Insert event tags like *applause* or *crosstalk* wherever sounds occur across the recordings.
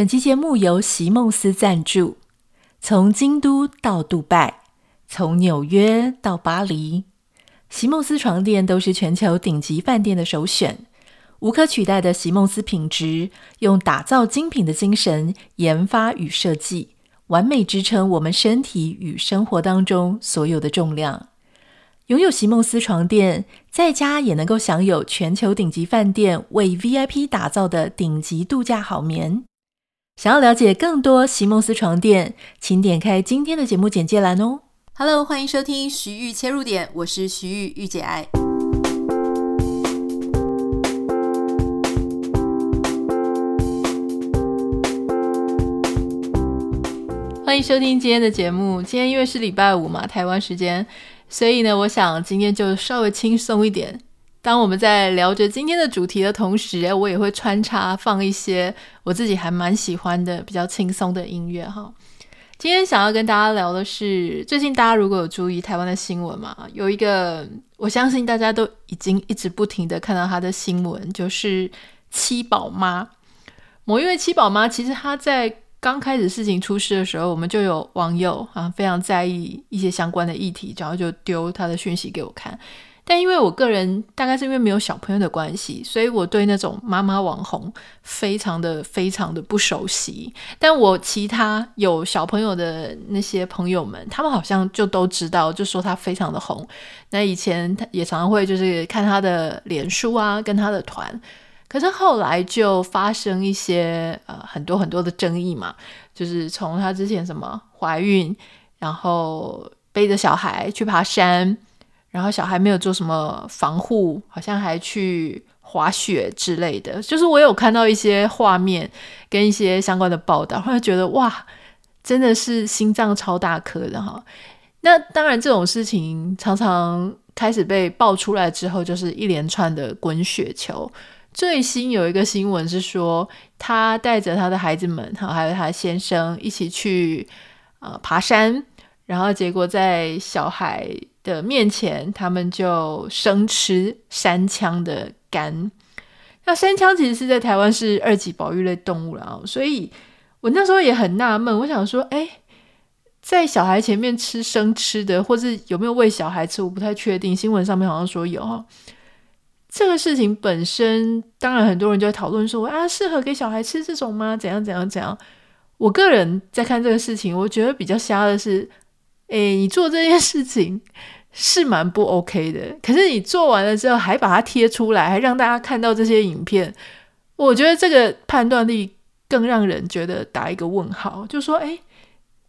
本期节目由席梦思赞助。从京都到杜拜，从纽约到巴黎，席梦思床垫都是全球顶级饭店的首选。无可取代的席梦思品质，用打造精品的精神研发与设计，完美支撑我们身体与生活当中所有的重量。拥有席梦思床垫，在家也能够享有全球顶级饭店为 VIP 打造的顶级度假好眠。想要了解更多席梦思床垫，请点开今天的节目简介栏哦。Hello，欢迎收听徐玉切入点，我是徐玉玉姐爱。欢迎收听今天的节目。今天因为是礼拜五嘛，台湾时间。所以呢，我想今天就稍微轻松一点。当我们在聊着今天的主题的同时，我也会穿插放一些我自己还蛮喜欢的比较轻松的音乐哈。今天想要跟大家聊的是，最近大家如果有注意台湾的新闻嘛，有一个我相信大家都已经一直不停的看到他的新闻，就是七宝妈。某一位七宝妈，其实她在。刚开始事情出事的时候，我们就有网友啊非常在意一些相关的议题，然后就丢他的讯息给我看。但因为我个人大概是因为没有小朋友的关系，所以我对那种妈妈网红非常的非常的不熟悉。但我其他有小朋友的那些朋友们，他们好像就都知道，就说他非常的红。那以前他也常常会就是看他的脸书啊，跟他的团。可是后来就发生一些呃很多很多的争议嘛，就是从她之前什么怀孕，然后背着小孩去爬山，然后小孩没有做什么防护，好像还去滑雪之类的。就是我有看到一些画面跟一些相关的报道，后来觉得哇，真的是心脏超大颗的哈。那当然这种事情常常开始被爆出来之后，就是一连串的滚雪球。最新有一个新闻是说，他带着他的孩子们，哈，还有他先生一起去呃爬山，然后结果在小孩的面前，他们就生吃山羌的肝。那山羌其实是在台湾是二级保育类动物了，所以我那时候也很纳闷，我想说，哎，在小孩前面吃生吃的，或是有没有喂小孩吃，我不太确定。新闻上面好像说有哈。这个事情本身，当然很多人就在讨论说啊，适合给小孩吃这种吗？怎样怎样怎样？我个人在看这个事情，我觉得比较瞎的是，诶，你做这件事情是蛮不 OK 的。可是你做完了之后，还把它贴出来，还让大家看到这些影片，我觉得这个判断力更让人觉得打一个问号，就说，诶，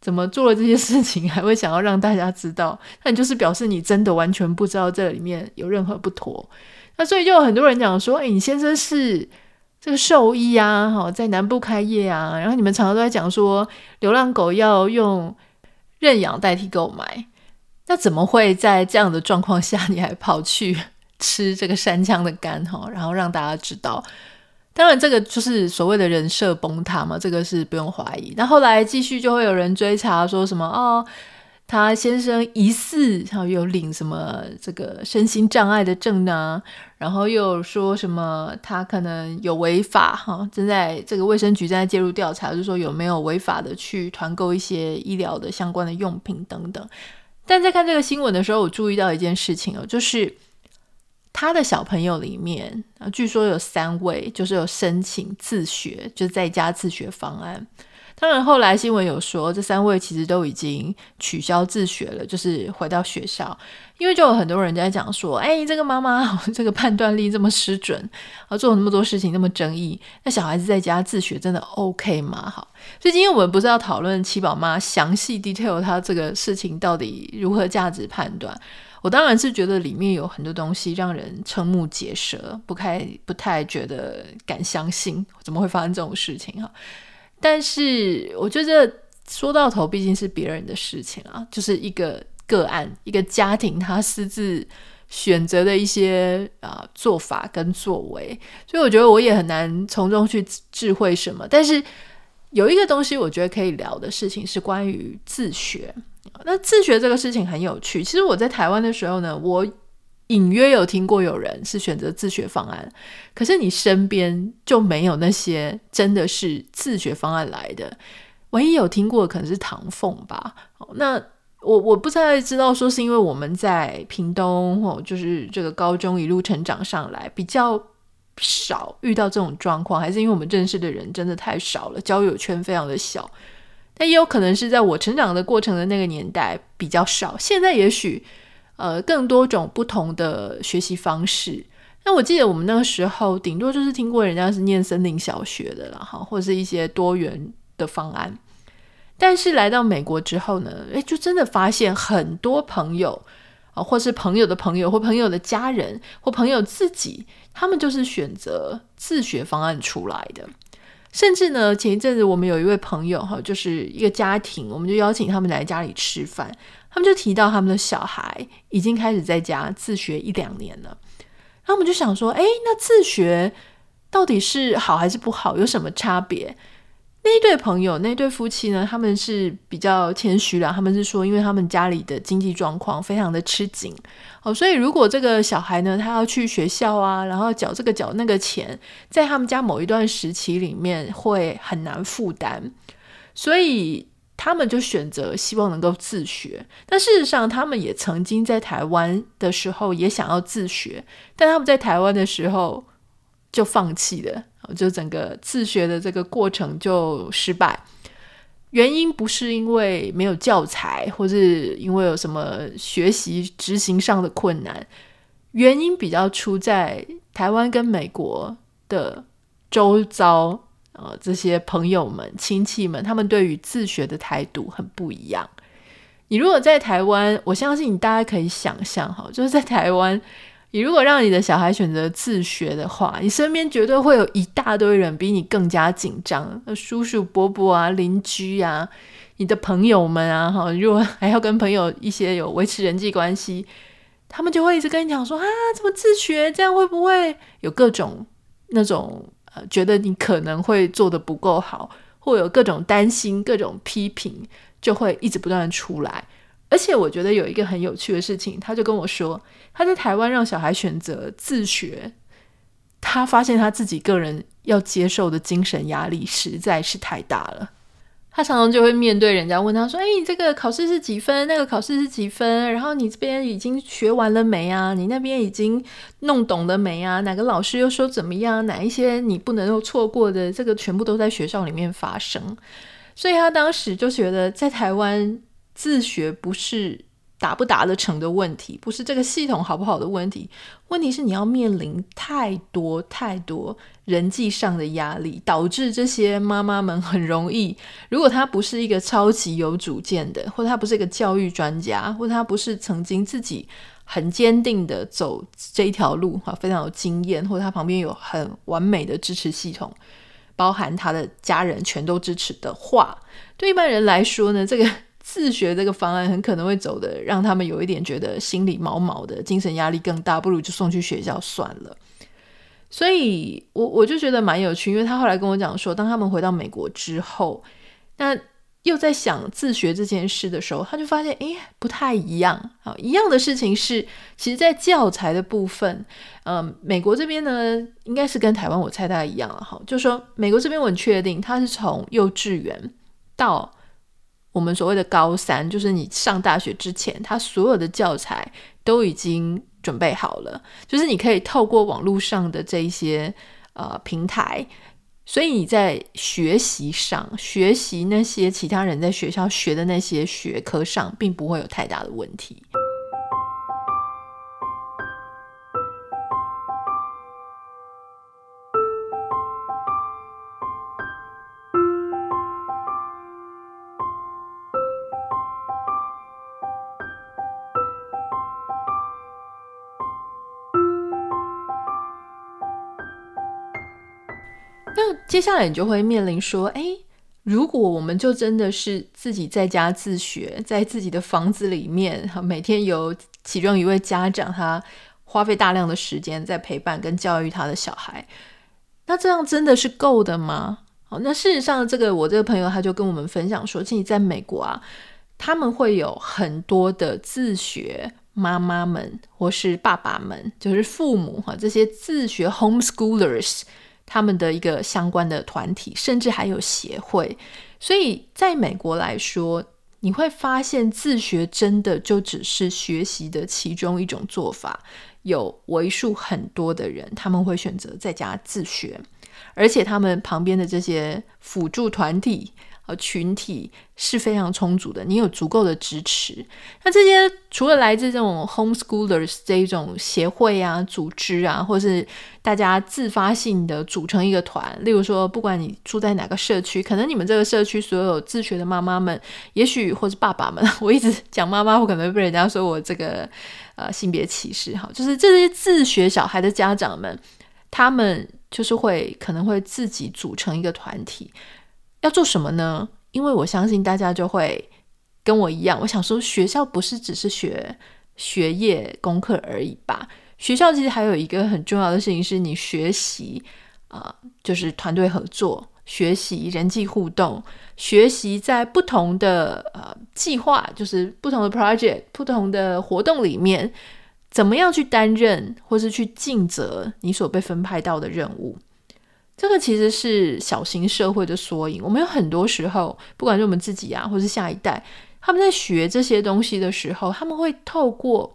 怎么做了这些事情，还会想要让大家知道？那你就是表示你真的完全不知道这里面有任何不妥。那所以就有很多人讲说，哎，你先生是这个兽医啊，哈，在南部开业啊，然后你们常常都在讲说，流浪狗要用认养代替购买，那怎么会在这样的状况下，你还跑去 *laughs* 吃这个山羌的肝哈，然后让大家知道？当然，这个就是所谓的人设崩塌嘛，这个是不用怀疑。那后来继续就会有人追查说什么哦。他先生疑似，然后有领什么这个身心障碍的证呢？然后又说什么他可能有违法哈，正在这个卫生局正在介入调查，就是说有没有违法的去团购一些医疗的相关的用品等等。但在看这个新闻的时候，我注意到一件事情哦，就是他的小朋友里面，据说有三位就是有申请自学，就是在家自学方案。当然，后来新闻有说，这三位其实都已经取消自学了，就是回到学校。因为就有很多人在讲说，哎，这个妈妈这个判断力这么失准，啊，做了那么多事情那么争议，那小孩子在家自学真的 OK 吗？好，所以今天我们不是要讨论七宝妈详细 detail 她这个事情到底如何价值判断。我当然是觉得里面有很多东西让人瞠目结舌，不太不太觉得敢相信，怎么会发生这种事情哈？但是我觉得说到头毕竟是别人的事情啊，就是一个个案，一个家庭他私自选择的一些啊、做法跟作为，所以我觉得我也很难从中去智慧什么。但是有一个东西我觉得可以聊的事情是关于自学。那自学这个事情很有趣。其实我在台湾的时候呢，我隐约有听过有人是选择自学方案，可是你身边就没有那些真的是自学方案来的。唯一有听过的可能是唐凤吧。那我我不太知道说是因为我们在屏东哦，就是这个高中一路成长上来比较少遇到这种状况，还是因为我们认识的人真的太少了，交友圈非常的小。但也有可能是在我成长的过程的那个年代比较少，现在也许。呃，更多种不同的学习方式。那我记得我们那个时候，顶多就是听过人家是念森林小学的啦，哈，或者是一些多元的方案。但是来到美国之后呢，诶，就真的发现很多朋友啊，或是朋友的朋友，或朋友的家人，或朋友自己，他们就是选择自学方案出来的。甚至呢，前一阵子我们有一位朋友哈，就是一个家庭，我们就邀请他们来家里吃饭。他们就提到他们的小孩已经开始在家自学一两年了，然后我们就想说，哎，那自学到底是好还是不好？有什么差别？那一对朋友，那一对夫妻呢，他们是比较谦虚了，他们是说，因为他们家里的经济状况非常的吃紧，哦，所以如果这个小孩呢，他要去学校啊，然后缴这个缴那个钱，在他们家某一段时期里面会很难负担，所以。他们就选择希望能够自学，但事实上，他们也曾经在台湾的时候也想要自学，但他们在台湾的时候就放弃了，就整个自学的这个过程就失败。原因不是因为没有教材，或是因为有什么学习执行上的困难，原因比较出在台湾跟美国的周遭。呃，这些朋友们、亲戚们，他们对于自学的态度很不一样。你如果在台湾，我相信你大家可以想象哈，就是在台湾，你如果让你的小孩选择自学的话，你身边绝对会有一大堆人比你更加紧张，叔叔伯伯啊、邻居啊、你的朋友们啊，哈，如果还要跟朋友一些有维持人际关系，他们就会一直跟你讲说啊，怎么自学？这样会不会有各种那种？呃，觉得你可能会做的不够好，或有各种担心、各种批评，就会一直不断的出来。而且我觉得有一个很有趣的事情，他就跟我说，他在台湾让小孩选择自学，他发现他自己个人要接受的精神压力实在是太大了。他常常就会面对人家问他说：“哎，你这个考试是几分？那个考试是几分？然后你这边已经学完了没啊？你那边已经弄懂了没啊？哪个老师又说怎么样？哪一些你不能够错过的？这个全部都在学校里面发生。所以他当时就觉得，在台湾自学不是。”达不达得成的问题，不是这个系统好不好的问题，问题是你要面临太多太多人际上的压力，导致这些妈妈们很容易，如果她不是一个超级有主见的，或者她不是一个教育专家，或者她不是曾经自己很坚定的走这一条路，哈，非常有经验，或者她旁边有很完美的支持系统，包含她的家人全都支持的话，对一般人来说呢，这个。自学这个方案很可能会走的，让他们有一点觉得心里毛毛的，精神压力更大，不如就送去学校算了。所以我我就觉得蛮有趣，因为他后来跟我讲说，当他们回到美国之后，那又在想自学这件事的时候，他就发现，诶，不太一样。好，一样的事情是，其实，在教材的部分，嗯，美国这边呢，应该是跟台湾我猜大概一样了。哈，就说美国这边我很确定，他是从幼稚园到。我们所谓的高三，就是你上大学之前，他所有的教材都已经准备好了，就是你可以透过网络上的这一些呃平台，所以你在学习上，学习那些其他人在学校学的那些学科上，并不会有太大的问题。接下来你就会面临说，哎，如果我们就真的是自己在家自学，在自己的房子里面，每天有其中一位家长，他花费大量的时间在陪伴跟教育他的小孩，那这样真的是够的吗？好，那事实上，这个我这个朋友他就跟我们分享说，其实在美国啊，他们会有很多的自学妈妈们或是爸爸们，就是父母哈，这些自学 homeschoolers 他们的一个相关的团体，甚至还有协会。所以在美国来说，你会发现自学真的就只是学习的其中一种做法。有为数很多的人，他们会选择在家自学，而且他们旁边的这些辅助团体。呃，群体是非常充足的，你有足够的支持。那这些除了来自这种 homeschoolers 这一种协会啊、组织啊，或是大家自发性的组成一个团，例如说，不管你住在哪个社区，可能你们这个社区所有自学的妈妈们，也许或是爸爸们，*laughs* 我一直讲妈妈，我可能会被人家说我这个呃性别歧视哈，就是这些自学小孩的家长们，他们就是会可能会自己组成一个团体。要做什么呢？因为我相信大家就会跟我一样，我想说，学校不是只是学学业功课而已吧？学校其实还有一个很重要的事情，是你学习啊、就是团队合作，学习人际互动，学习在不同的呃计划，就是不同的 project、不同的活动里面，怎么样去担任或是去尽责你所被分派到的任务。这个其实是小型社会的缩影。我们有很多时候，不管是我们自己啊，或是下一代，他们在学这些东西的时候，他们会透过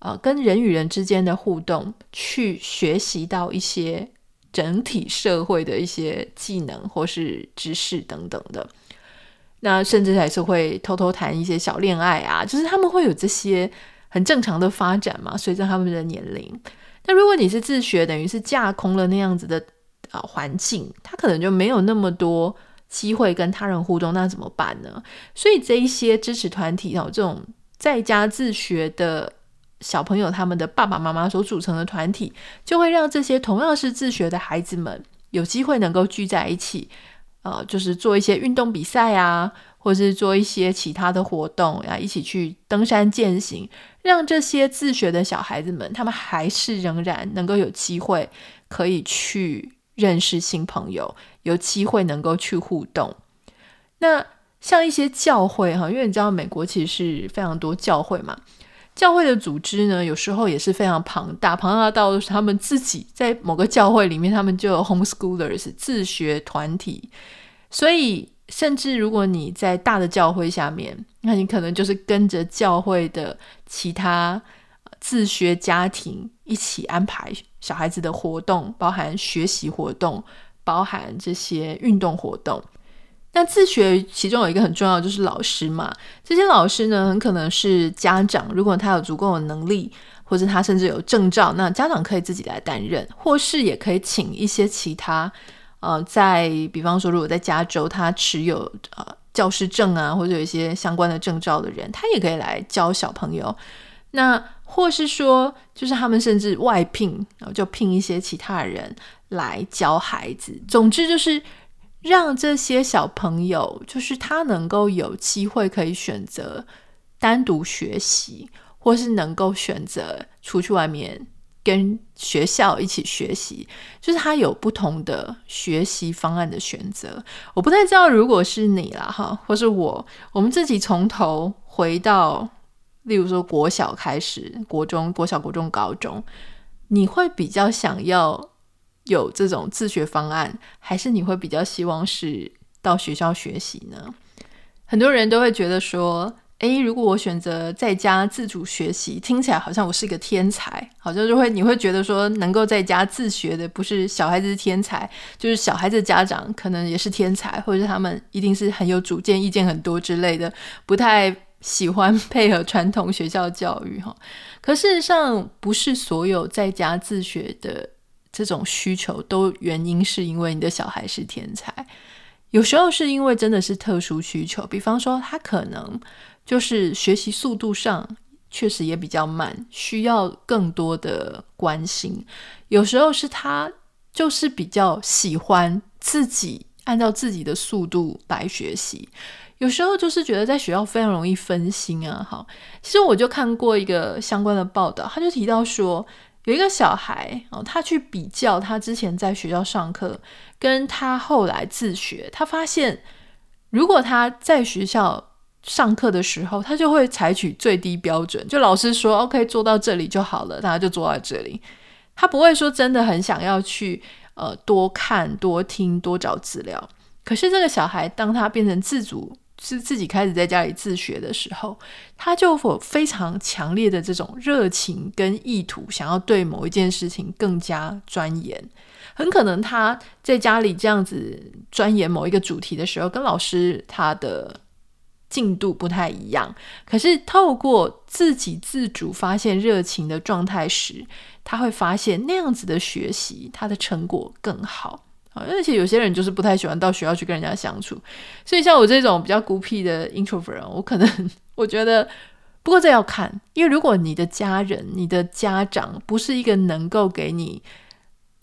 呃跟人与人之间的互动，去学习到一些整体社会的一些技能或是知识等等的。那甚至还是会偷偷谈一些小恋爱啊，就是他们会有这些很正常的发展嘛，随着他们的年龄。那如果你是自学，等于是架空了那样子的。啊，环境他可能就没有那么多机会跟他人互动，那怎么办呢？所以这一些支持团体，这种在家自学的小朋友，他们的爸爸妈妈所组成的团体，就会让这些同样是自学的孩子们有机会能够聚在一起，呃，就是做一些运动比赛啊，或是做一些其他的活动啊，一起去登山健行，让这些自学的小孩子们，他们还是仍然能够有机会可以去。认识新朋友，有机会能够去互动。那像一些教会哈，因为你知道美国其实是非常多教会嘛，教会的组织呢，有时候也是非常庞大，庞大到他们自己在某个教会里面，他们就有 homeschoolers 自学团体。所以，甚至如果你在大的教会下面，那你可能就是跟着教会的其他自学家庭一起安排。小孩子的活动包含学习活动，包含这些运动活动。那自学其中有一个很重要就是老师嘛，这些老师呢，很可能是家长，如果他有足够的能力，或者他甚至有证照，那家长可以自己来担任，或是也可以请一些其他呃，在比方说如果在加州他持有呃教师证啊，或者有一些相关的证照的人，他也可以来教小朋友。那或是说，就是他们甚至外聘，然后就聘一些其他人来教孩子。总之就是让这些小朋友，就是他能够有机会可以选择单独学习，或是能够选择出去外面跟学校一起学习，就是他有不同的学习方案的选择。我不太知道，如果是你啦，哈，或是我，我们自己从头回到。例如说，国小开始，国中、国小、国中、高中，你会比较想要有这种自学方案，还是你会比较希望是到学校学习呢？很多人都会觉得说，诶，如果我选择在家自主学习，听起来好像我是一个天才，好像就会你会觉得说，能够在家自学的不是小孩子是天才，就是小孩子家长可能也是天才，或者是他们一定是很有主见、意见很多之类的，不太。喜欢配合传统学校教育哈，可事实上不是所有在家自学的这种需求都原因是因为你的小孩是天才，有时候是因为真的是特殊需求，比方说他可能就是学习速度上确实也比较慢，需要更多的关心。有时候是他就是比较喜欢自己按照自己的速度来学习。有时候就是觉得在学校非常容易分心啊，好，其实我就看过一个相关的报道，他就提到说，有一个小孩哦，他去比较他之前在学校上课，跟他后来自学，他发现如果他在学校上课的时候，他就会采取最低标准，就老师说 OK 做到这里就好了，他就做到这里，他不会说真的很想要去呃多看多听多找资料。可是这个小孩当他变成自主，是自己开始在家里自学的时候，他就有非常强烈的这种热情跟意图，想要对某一件事情更加钻研。很可能他在家里这样子钻研某一个主题的时候，跟老师他的进度不太一样。可是透过自己自主发现热情的状态时，他会发现那样子的学习，他的成果更好。啊而且有些人就是不太喜欢到学校去跟人家相处，所以像我这种比较孤僻的 introvert，我可能我觉得，不过这要看，因为如果你的家人、你的家长不是一个能够给你。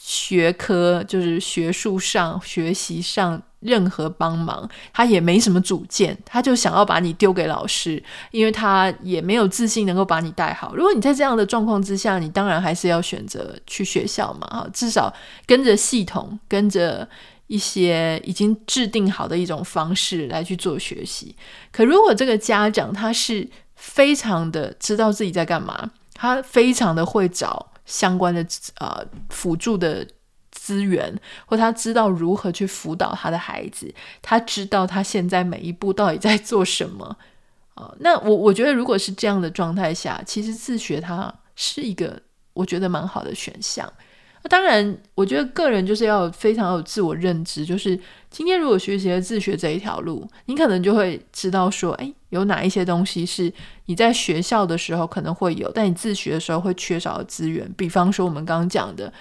学科就是学术上、学习上任何帮忙，他也没什么主见，他就想要把你丢给老师，因为他也没有自信能够把你带好。如果你在这样的状况之下，你当然还是要选择去学校嘛，哈，至少跟着系统，跟着一些已经制定好的一种方式来去做学习。可如果这个家长他是非常的知道自己在干嘛，他非常的会找。相关的呃辅助的资源，或他知道如何去辅导他的孩子，他知道他现在每一步到底在做什么、*laughs* 呃？那我我觉得，如果是这样的状态下，其实自学它是一个我觉得蛮好的选项。当然，我觉得个人就是要非常有自我认知。就是今天如果学习了自学这一条路，你可能就会知道说，诶，有哪一些东西是你在学校的时候可能会有，但你自学的时候会缺少的资源。比方说我们刚刚讲的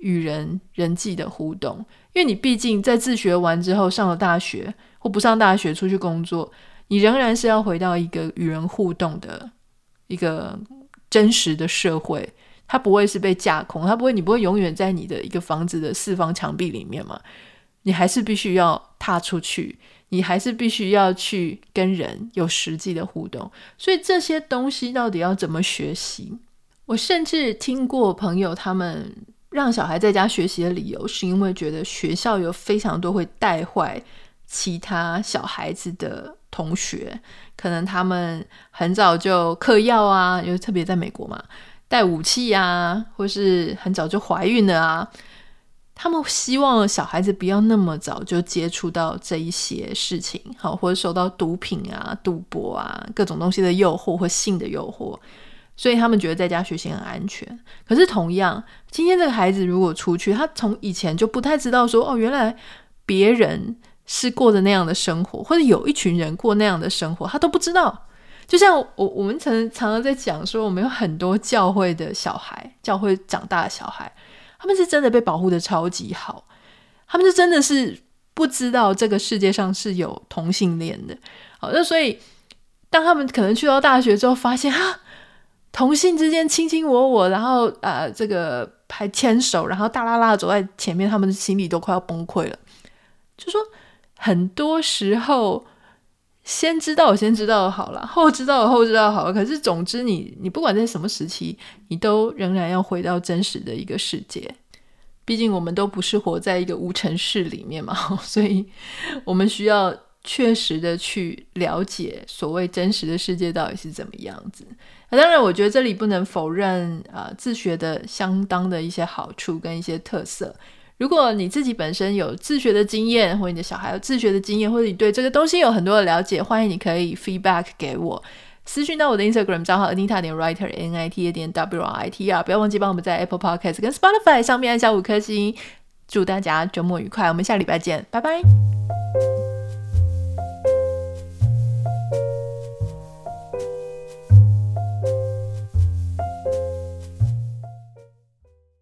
与人人际的互动，因为你毕竟在自学完之后上了大学或不上大学出去工作，你仍然是要回到一个与人互动的一个真实的社会。它不会是被架空，它不会，你不会永远在你的一个房子的四方墙壁里面嘛？你还是必须要踏出去，你还是必须要去跟人有实际的互动。所以这些东西到底要怎么学习？我甚至听过朋友他们让小孩在家学习的理由，是因为觉得学校有非常多会带坏其他小孩子的同学，可能他们很早就嗑药啊，因为特别在美国嘛。带武器啊，或是很早就怀孕了啊，他们希望小孩子不要那么早就接触到这一些事情，好，或者受到毒品啊、赌博啊各种东西的诱惑或性的诱惑，所以他们觉得在家学习很安全。可是同样，今天这个孩子如果出去，他从以前就不太知道说，哦，原来别人是过着那样的生活，或者有一群人过那样的生活，他都不知道。就像我 *laughs* 我们常常常在讲说，我们有很多教会的小孩，教会长大的小孩，他们是真的被保护得超级好，他们是真的是不知道这个世界上是有同性恋的。好，那所以当他们可能去到大学之后，发现哈，同性之间卿卿我我，然后呃这个还牵手，然后大剌剌走在前面，他们的心里都快要崩溃了。就说很多时候。先知道，我先知道好了，后知道，后知道好了。可是总之你，你你不管在什么时期，你都仍然要回到真实的一个世界。毕竟我们都不是活在一个无尘室里面嘛，*laughs* 所以我们需要确实的去了解所谓真实的世界到底是怎么样子。那当然，我觉得这里不能否认啊、自学的相当的一些好处跟一些特色。如果你自己本身有自学的经验，或你的小孩有自学的经验，或者你对这个东西有很多的了解，欢迎你可以 feedback 给我，私讯到我的 Instagram 账号 Anita 点 Writer N I T A 点 W R I T R，不要忘记帮我们在 Apple Podcast 跟 Spotify 上面按下五颗星。祝大家周末愉快，我们下礼拜见，拜拜。